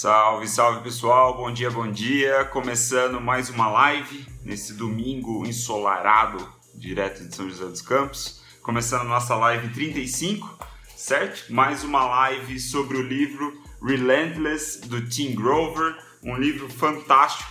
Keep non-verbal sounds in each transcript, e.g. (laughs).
Salve, salve pessoal, bom dia, bom dia. Começando mais uma live nesse domingo ensolarado, direto de São José dos Campos. Começando nossa live 35, certo? Mais uma live sobre o livro Relentless do Tim Grover, um livro fantástico.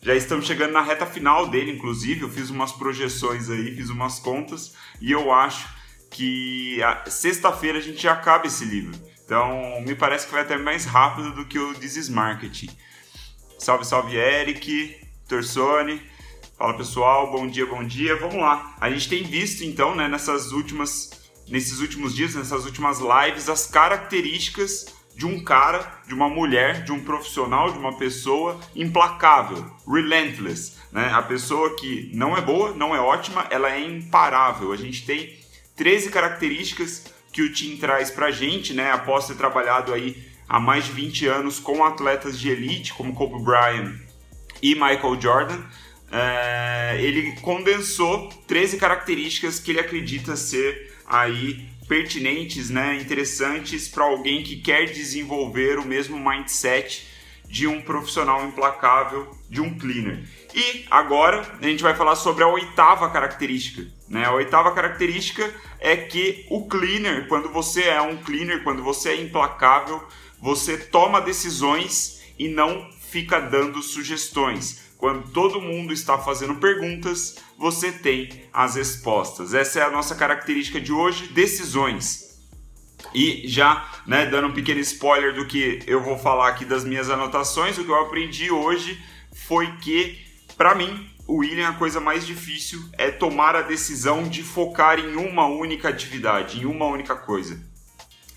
Já estamos chegando na reta final dele, inclusive. Eu fiz umas projeções aí, fiz umas contas e eu acho que sexta-feira a gente acaba esse livro. Então, me parece que vai até mais rápido do que o This is Marketing. Salve, salve, Eric, Torsone. Fala pessoal, bom dia, bom dia. Vamos lá. A gente tem visto então, né, nessas últimas nesses últimos dias, nessas últimas lives, as características de um cara, de uma mulher, de um profissional, de uma pessoa implacável, relentless, né? A pessoa que não é boa, não é ótima, ela é imparável. A gente tem 13 características que o Tim traz para a gente, né? Após ter trabalhado aí há mais de 20 anos com atletas de elite, como Kobe Bryant e Michael Jordan, é, ele condensou 13 características que ele acredita ser aí pertinentes, né, interessantes para alguém que quer desenvolver o mesmo mindset de um profissional implacável, de um cleaner. E agora a gente vai falar sobre a oitava característica. Né? A oitava característica é que o cleaner, quando você é um cleaner, quando você é implacável, você toma decisões e não fica dando sugestões. Quando todo mundo está fazendo perguntas, você tem as respostas. Essa é a nossa característica de hoje: decisões. E já, né, dando um pequeno spoiler do que eu vou falar aqui das minhas anotações, o que eu aprendi hoje foi que, para mim, o William, a coisa mais difícil é tomar a decisão de focar em uma única atividade, em uma única coisa.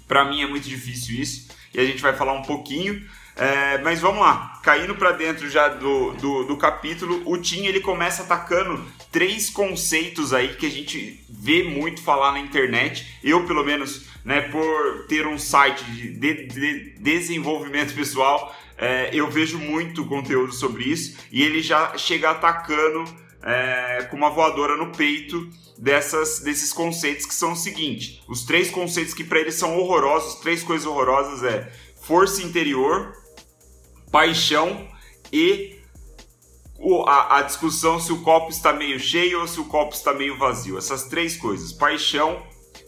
Para mim é muito difícil isso e a gente vai falar um pouquinho. É, mas vamos lá, caindo para dentro já do, do, do, capítulo, o Tim ele começa atacando três conceitos aí que a gente vê muito falar na internet. Eu, pelo menos, né, por ter um site de, de, de desenvolvimento pessoal, é, eu vejo muito conteúdo sobre isso e ele já chega atacando é, com uma voadora no peito dessas, desses conceitos que são o seguinte: os três conceitos que para ele são horrorosos, três coisas horrorosas é força interior, paixão e a, a, discussão se o copo está meio cheio ou se o copo está meio vazio. Essas três coisas: paixão,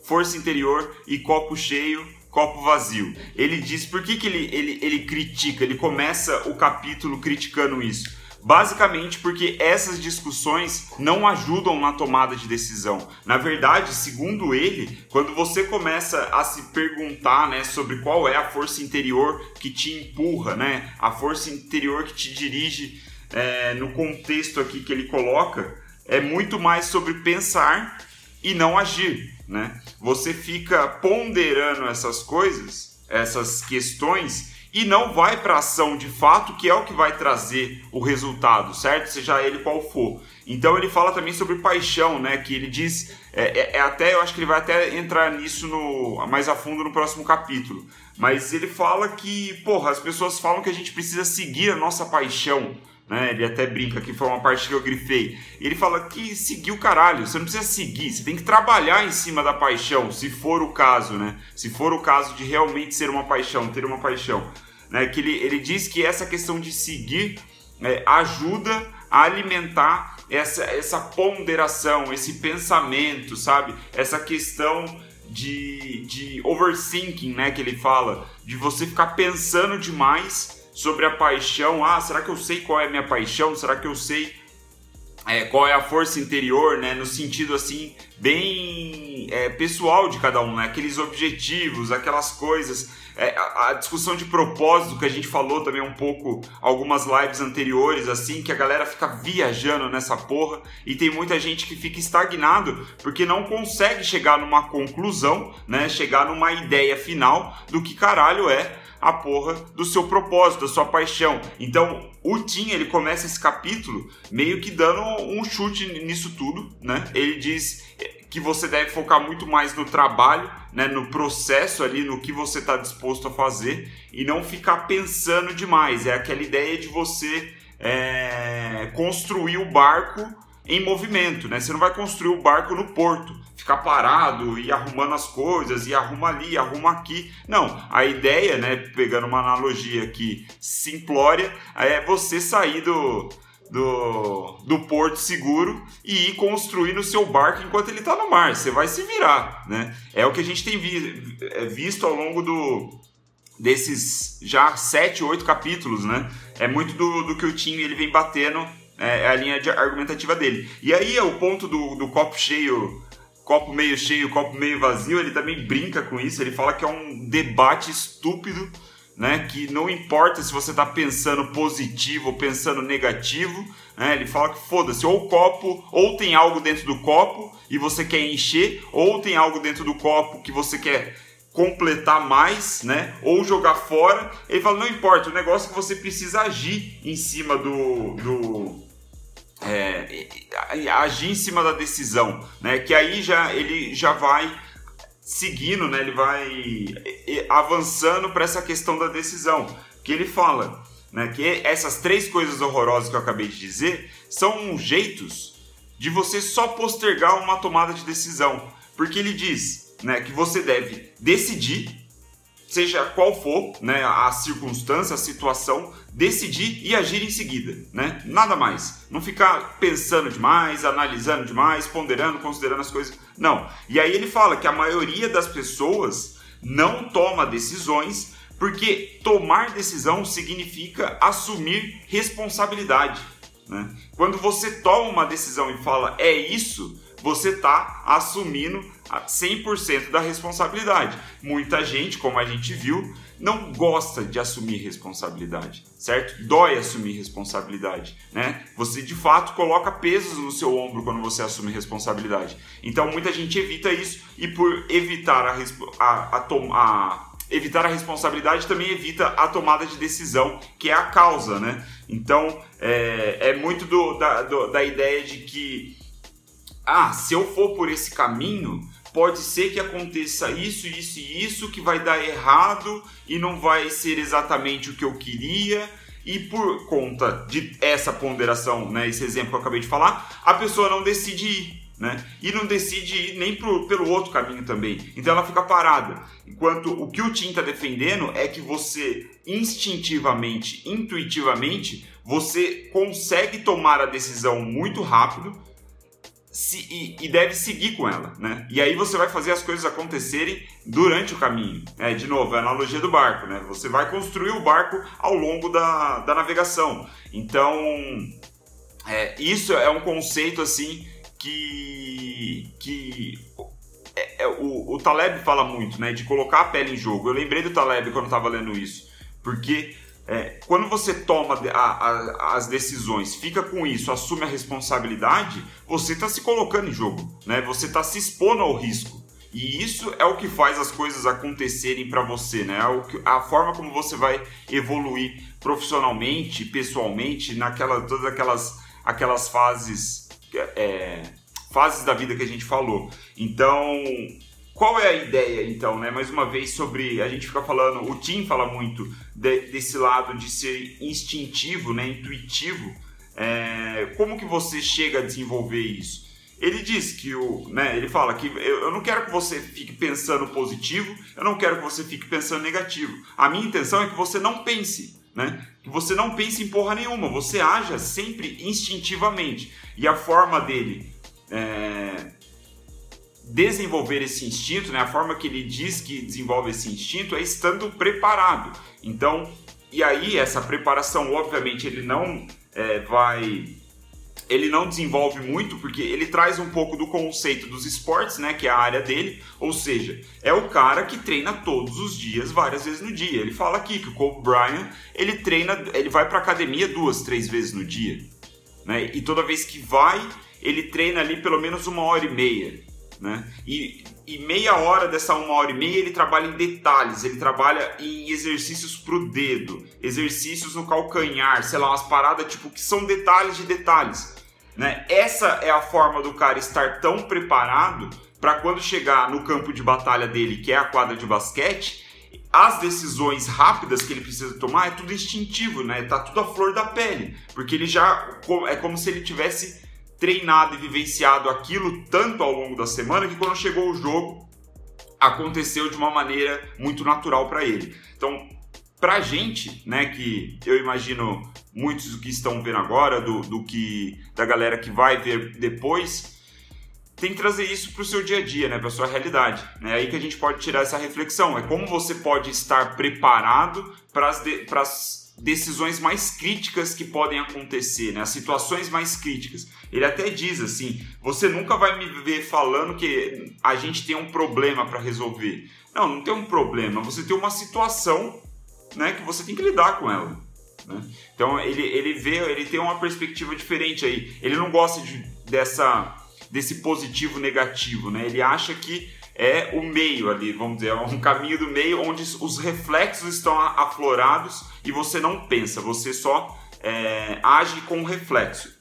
força interior e copo cheio copo vazio. Ele diz por que, que ele, ele, ele critica, ele começa o capítulo criticando isso. Basicamente porque essas discussões não ajudam na tomada de decisão. Na verdade, segundo ele, quando você começa a se perguntar né, sobre qual é a força interior que te empurra, né, a força interior que te dirige é, no contexto aqui que ele coloca, é muito mais sobre pensar e não agir né? Você fica ponderando essas coisas, essas questões e não vai para ação de fato, que é o que vai trazer o resultado, certo? Seja ele qual for. Então ele fala também sobre paixão, né? Que ele diz, é, é, é até eu acho que ele vai até entrar nisso no, mais a fundo no próximo capítulo. Mas ele fala que, porra, as pessoas falam que a gente precisa seguir a nossa paixão né? Ele até brinca que foi uma parte que eu grifei. Ele fala que seguir o caralho, você não precisa seguir, você tem que trabalhar em cima da paixão, se for o caso, né? Se for o caso de realmente ser uma paixão, ter uma paixão. Né? Que ele, ele diz que essa questão de seguir é, ajuda a alimentar essa, essa ponderação, esse pensamento, sabe? Essa questão de, de overthinking, né? Que ele fala, de você ficar pensando demais sobre a paixão. Ah, será que eu sei qual é a minha paixão? Será que eu sei é, qual é a força interior, né? No sentido assim, bem é, pessoal de cada um, né? Aqueles objetivos, aquelas coisas. É, a, a, discussão de propósito que a gente falou também um pouco algumas lives anteriores, assim, que a galera fica viajando nessa porra e tem muita gente que fica estagnado porque não consegue chegar numa conclusão, né? Chegar numa ideia final do que caralho é a porra do seu propósito, da sua paixão. Então, o Tim, ele começa esse capítulo meio que dando um chute nisso tudo, né? Ele diz que você deve focar muito mais no trabalho, né, no processo ali, no que você está disposto a fazer e não ficar pensando demais. É aquela ideia de você é, construir o barco em movimento, né? Você não vai construir o barco no porto, ficar parado e arrumando as coisas, e arruma ali, arruma aqui. Não, a ideia, né, pegando uma analogia aqui simplória, é você sair do, do, do porto seguro e ir construindo o seu barco enquanto ele está no mar. Você vai se virar, né? É o que a gente tem vi, é, visto ao longo do, desses já sete, oito capítulos, né? É muito do, do que o Tim ele vem batendo é, é a linha de argumentativa dele. E aí é o ponto do, do copo cheio, copo meio cheio, copo meio vazio, ele também brinca com isso, ele fala que é um debate estúpido, né? Que não importa se você está pensando positivo ou pensando negativo, né? Ele fala que foda-se, ou o copo, ou tem algo dentro do copo e você quer encher, ou tem algo dentro do copo que você quer completar mais, né? Ou jogar fora. Ele fala, não importa, o negócio é que você precisa agir em cima do, do é, agir em cima da decisão, né? Que aí já ele já vai seguindo, né? Ele vai avançando para essa questão da decisão, que ele fala, né? Que essas três coisas horrorosas que eu acabei de dizer são jeitos de você só postergar uma tomada de decisão, porque ele diz, né? Que você deve decidir seja qual for né, a circunstância, a situação, decidir e agir em seguida, né? Nada mais. Não ficar pensando demais, analisando demais, ponderando, considerando as coisas. Não. E aí ele fala que a maioria das pessoas não toma decisões porque tomar decisão significa assumir responsabilidade. Né? Quando você toma uma decisão e fala é isso, você está assumindo 100% da responsabilidade. Muita gente, como a gente viu, não gosta de assumir responsabilidade, certo? Dói assumir responsabilidade, né? Você de fato coloca pesos no seu ombro quando você assume responsabilidade. Então muita gente evita isso e por evitar a, a, a, a evitar a responsabilidade também evita a tomada de decisão, que é a causa, né? Então é, é muito do, da, do, da ideia de que ah, se eu for por esse caminho, pode ser que aconteça isso, isso e isso que vai dar errado e não vai ser exatamente o que eu queria. E por conta de essa ponderação, né, esse exemplo que eu acabei de falar, a pessoa não decide ir. Né? E não decide ir nem pro, pelo outro caminho também. Então ela fica parada. Enquanto o que o Tim está defendendo é que você instintivamente, intuitivamente, você consegue tomar a decisão muito rápido se, e, e, deve seguir com ela, né? E aí você vai fazer as coisas acontecerem durante o caminho. É, de novo, é a analogia do barco, né? Você vai construir o barco ao longo da, da navegação. Então, é, isso é um conceito assim que, que é, é, o, o Taleb fala muito, né? De colocar a pele em jogo. Eu lembrei do Taleb quando estava lendo isso, porque é, quando você toma a, a, as decisões, fica com isso, assume a responsabilidade, você está se colocando em jogo, né? Você está se expondo ao risco. E isso é o que faz as coisas acontecerem para você, né? É a forma como você vai evoluir profissionalmente, pessoalmente, naquela todas aquelas aquelas fases é, fases da vida que a gente falou. Então, qual é a ideia, então, né? Mais uma vez sobre. A gente fica falando, o Tim fala muito de, desse lado de ser instintivo, né? Intuitivo. É, como que você chega a desenvolver isso? Ele diz que o. Né, ele fala que eu, não quero que você fique pensando positivo, eu não quero que você fique pensando negativo. A minha intenção é que você não pense. Né? Que você não pense em porra nenhuma, você haja sempre instintivamente. E a forma dele é, desenvolver esse instinto, né, a forma que ele diz que desenvolve esse instinto é estando preparado. Então, e aí essa preparação, obviamente, ele não é, vai ele não desenvolve muito porque ele traz um pouco do conceito dos esportes, né, que é a área dele, ou seja, é o cara que treina todos os dias, várias vezes no dia. Ele fala aqui que o Kobe Bryant, ele treina, ele vai para academia duas, três vezes no dia, né? E toda vez que vai, ele treina ali pelo menos uma hora e meia. Né? E, e meia hora dessa uma hora e meia ele trabalha em detalhes, ele trabalha em exercícios pro dedo, exercícios no calcanhar, sei lá, umas paradas tipo que são detalhes de detalhes. Né? Essa é a forma do cara estar tão preparado para quando chegar no campo de batalha dele, que é a quadra de basquete, as decisões rápidas que ele precisa tomar é tudo instintivo, né? Tá tudo à flor da pele, porque ele já é como se ele tivesse treinado e vivenciado aquilo tanto ao longo da semana que quando chegou o jogo aconteceu de uma maneira muito natural para ele. Então, pra gente, né, que eu imagino muitos do que estão vendo agora, do, do que da galera que vai ver depois, tem que trazer isso para o seu dia a dia, né, para sua realidade. É aí que a gente pode tirar essa reflexão. É como você pode estar preparado para as decisões mais críticas que podem acontecer, né, as situações mais críticas. Ele até diz assim: você nunca vai me ver falando que a gente tem um problema para resolver. Não, não tem um problema. Você tem uma situação, né, que você tem que lidar com ela. Né? Então ele, ele vê, ele tem uma perspectiva diferente aí. Ele não gosta de, dessa desse positivo negativo, né? Ele acha que é o meio ali, vamos dizer, é um caminho do meio onde os reflexos estão aflorados e você não pensa, você só é, age com o reflexo.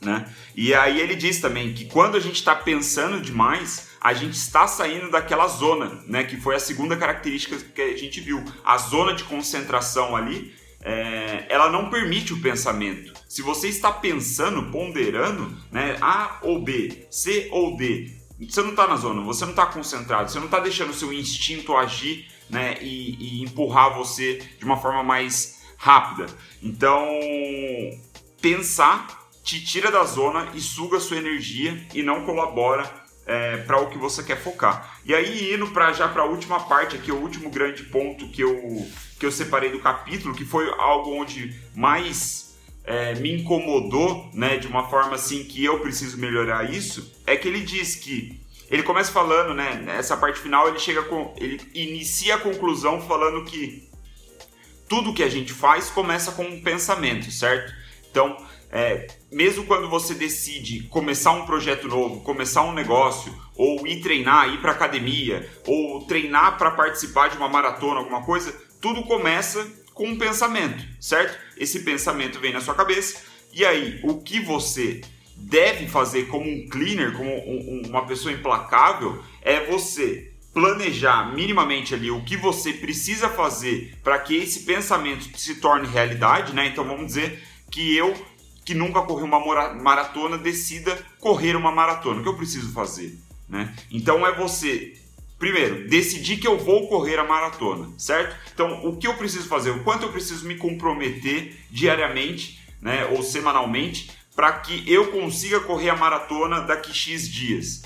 Né? E aí ele diz também que quando a gente está pensando demais, a gente está saindo daquela zona, né? Que foi a segunda característica que a gente viu. A zona de concentração ali é, ela não permite o pensamento. Se você está pensando, ponderando, né, A ou B, C ou D, você não está na zona, você não está concentrado, você não está deixando o seu instinto agir né, e, e empurrar você de uma forma mais rápida. Então, pensar te tira da zona e suga sua energia e não colabora é, para o que você quer focar. E aí indo para já para a última parte aqui, o último grande ponto que eu que eu separei do capítulo, que foi algo onde mais é, me incomodou, né, de uma forma assim que eu preciso melhorar isso, é que ele diz que ele começa falando, né, nessa parte final ele chega com, ele inicia a conclusão falando que tudo que a gente faz começa com um pensamento, certo? Então, é, mesmo quando você decide começar um projeto novo, começar um negócio, ou ir treinar, ir para academia, ou treinar para participar de uma maratona, alguma coisa, tudo começa com um pensamento, certo? Esse pensamento vem na sua cabeça e aí o que você deve fazer como um cleaner, como um, uma pessoa implacável, é você planejar minimamente ali o que você precisa fazer para que esse pensamento se torne realidade, né? Então vamos dizer que eu que nunca corri uma maratona decida correr uma maratona. O que eu preciso fazer, né? Então é você Primeiro, decidir que eu vou correr a maratona, certo? Então, o que eu preciso fazer? O quanto eu preciso me comprometer diariamente, né, ou semanalmente, para que eu consiga correr a maratona daqui X dias?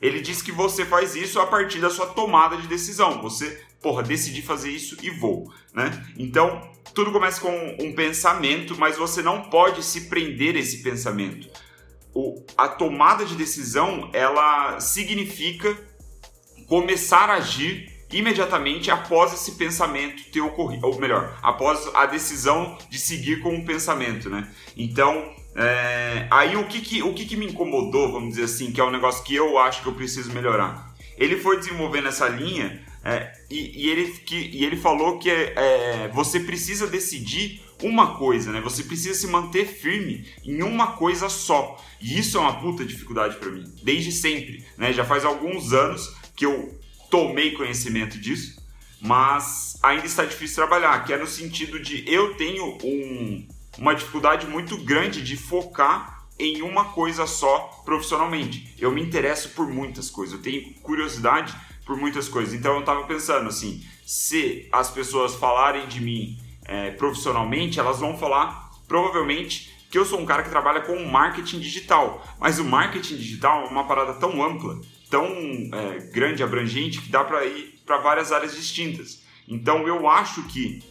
Ele diz que você faz isso a partir da sua tomada de decisão. Você, porra, decidi fazer isso e vou, né? Então, tudo começa com um pensamento, mas você não pode se prender a esse pensamento. O, a tomada de decisão, ela significa começar a agir imediatamente após esse pensamento ter ocorrido, ou melhor, após a decisão de seguir com o pensamento, né? Então, é, aí o que que, o que que me incomodou, vamos dizer assim, que é um negócio que eu acho que eu preciso melhorar. Ele foi desenvolvendo essa linha é, e, e, ele, que, e ele falou que é, é, você precisa decidir uma coisa, né? Você precisa se manter firme em uma coisa só. E isso é uma puta dificuldade para mim, desde sempre, né? Já faz alguns anos que eu tomei conhecimento disso, mas ainda está difícil trabalhar, que é no sentido de eu tenho um, uma dificuldade muito grande de focar em uma coisa só profissionalmente. Eu me interesso por muitas coisas, eu tenho curiosidade por muitas coisas. Então eu estava pensando assim, se as pessoas falarem de mim é, profissionalmente, elas vão falar provavelmente que eu sou um cara que trabalha com marketing digital. Mas o marketing digital é uma parada tão ampla tão é, grande, abrangente, que dá para ir para várias áreas distintas. Então eu acho que,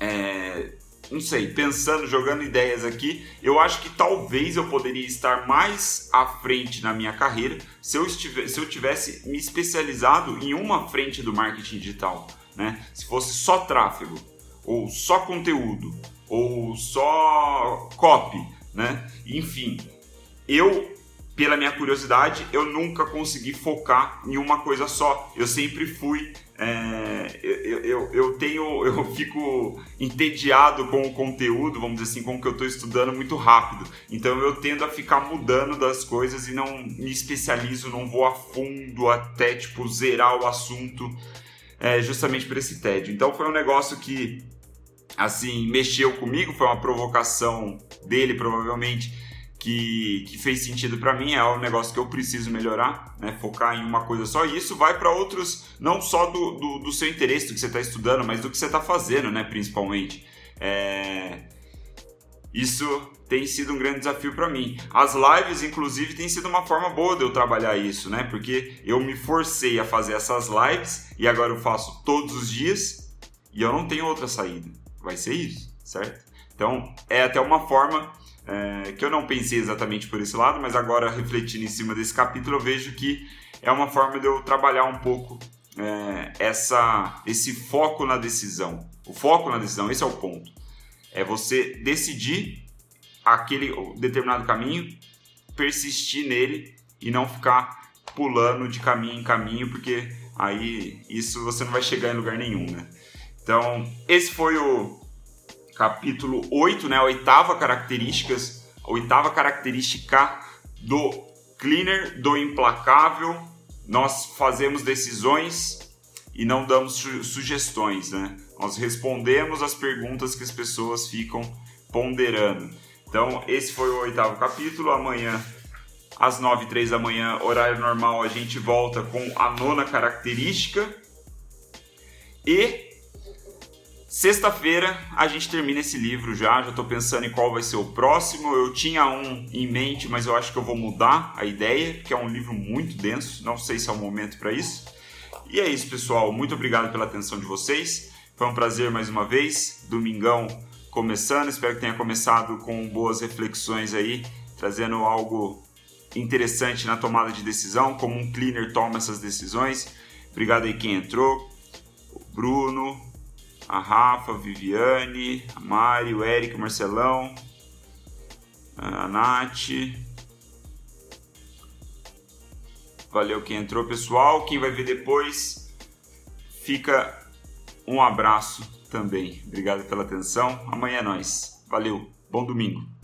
é, não sei, pensando, jogando ideias aqui, eu acho que talvez eu poderia estar mais à frente na minha carreira se eu, estivesse, se eu tivesse me especializado em uma frente do marketing digital. Né? Se fosse só tráfego, ou só conteúdo, ou só copy, né? enfim. Eu pela minha curiosidade, eu nunca consegui focar em uma coisa só. Eu sempre fui. É, eu, eu, eu, tenho. (laughs) Eu fico entediado com o conteúdo, vamos dizer assim, com o que eu estou estudando muito rápido. Então eu tendo a ficar mudando das coisas e não me especializo, não vou a fundo até tipo zerar o assunto, é, justamente por esse tédio. Então foi um negócio que assim mexeu comigo, foi uma provocação dele provavelmente que, que fez sentido para mim, é um negócio que eu preciso melhorar, né? focar em uma coisa só. E isso vai para outros, não só do, do, do, seu interesse, do que você está estudando, mas do que você está fazendo, né? principalmente. É... Isso tem sido um grande desafio para mim. As lives, inclusive, tem sido uma forma boa de eu trabalhar isso, né? Porque eu me forcei a fazer essas lives e agora eu faço todos os dias e eu não tenho outra saída. Vai ser isso, certo? Então, é até uma forma é, que eu não pensei exatamente por esse lado, mas agora refletindo em cima desse capítulo, eu vejo que é uma forma de eu trabalhar um pouco é, essa, esse foco na decisão. O foco na decisão, esse é o ponto. É você decidir aquele determinado caminho, persistir nele e não ficar pulando de caminho em caminho, porque aí isso você não vai chegar em lugar nenhum, né? Então, esse foi o, capítulo 8, né, a oitava características, oitava característica do cleaner, do implacável. Nós fazemos decisões e não damos su sugestões, né? Nós respondemos as perguntas que as pessoas ficam ponderando. Então, esse foi o oitavo capítulo. Amanhã, às nove e três da manhã, horário normal, a gente volta com a nona característica. E Sexta-feira a gente termina esse livro já, já estou pensando em qual vai ser o próximo. Eu tinha um em mente, mas eu acho que eu vou mudar a ideia, porque é um livro muito denso, não sei se é o momento para isso. E é isso, pessoal. Muito obrigado pela atenção de vocês. Foi um prazer mais uma vez. Domingão começando, espero que tenha começado com boas reflexões aí, trazendo algo interessante na tomada de decisão, como um cleaner toma essas decisões. Obrigado aí quem entrou. Bruno, a Rafa, a Viviane, a Mari, o Eric, o Marcelão, a Nath. Valeu quem entrou, pessoal. Quem vai ver depois, fica um abraço também. Obrigado pela atenção. Amanhã é nós. Valeu. Bom domingo.